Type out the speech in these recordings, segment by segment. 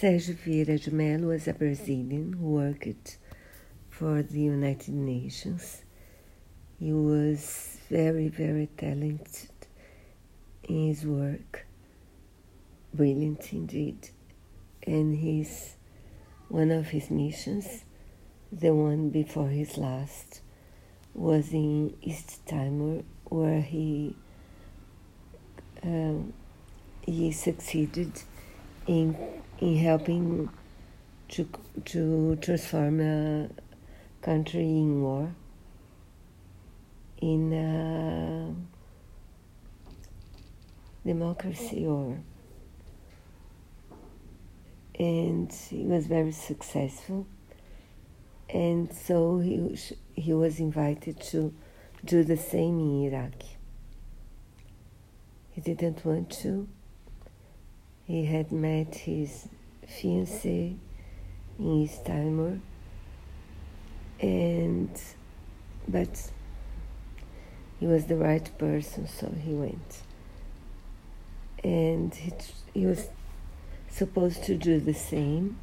Sérgio Vieira de Mello was a Brazilian who worked for the United Nations. He was very, very talented in his work, brilliant indeed. And his one of his missions, the one before his last, was in East Timor, where he um, he succeeded in in helping to to transform a country in war in a democracy or and he was very successful. And so he he was invited to do the same in Iraq. He didn't want to he had met his fiancée in Timor, and but he was the right person, so he went. And he, he was supposed to do the same,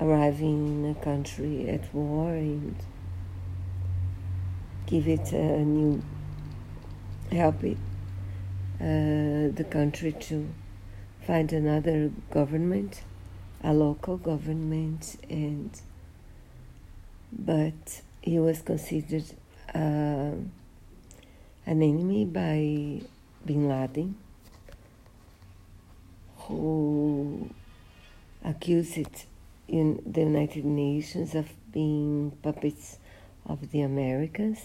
arriving in a country at war and give it a new, help it, uh, the country to find another government, a local government, and but he was considered uh, an enemy by Bin Laden, who accused in the United Nations of being puppets of the Americans,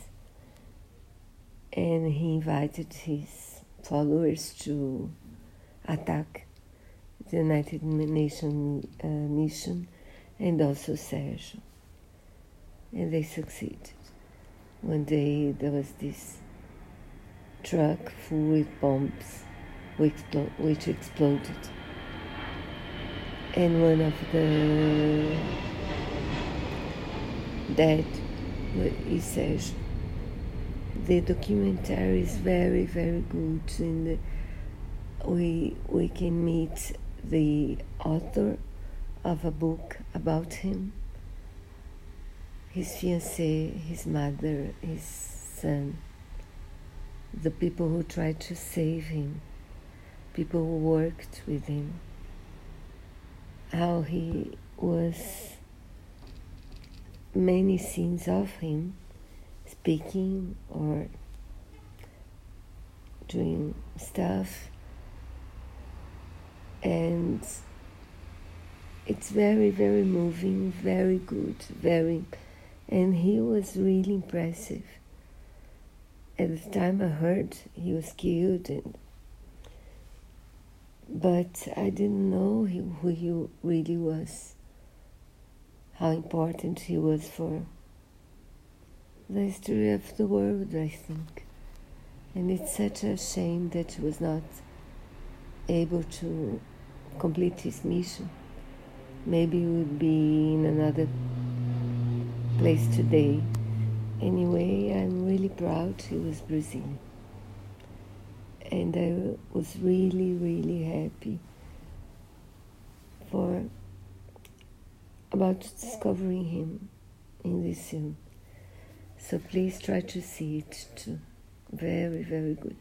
and he invited his followers to attack the United Nations uh, mission and also Sergio. And they succeeded. One day there was this truck full with bombs which, which exploded. And one of the dead is Sergio. The documentary is very, very good and we, we can meet the author of a book about him, his fiancée, his mother, his son, the people who tried to save him, people who worked with him, how he was many scenes of him speaking or doing stuff and it's very very moving very good very and he was really impressive. At the time i heard he was killed and but i didn't know who he really was how important he was for the history of the world i think. And it's such a shame that he was not able to complete his mission, maybe he would be in another place today. Anyway, I'm really proud he was Brazilian. And I was really, really happy for about discovering him in this film. So please try to see it too. Very, very good.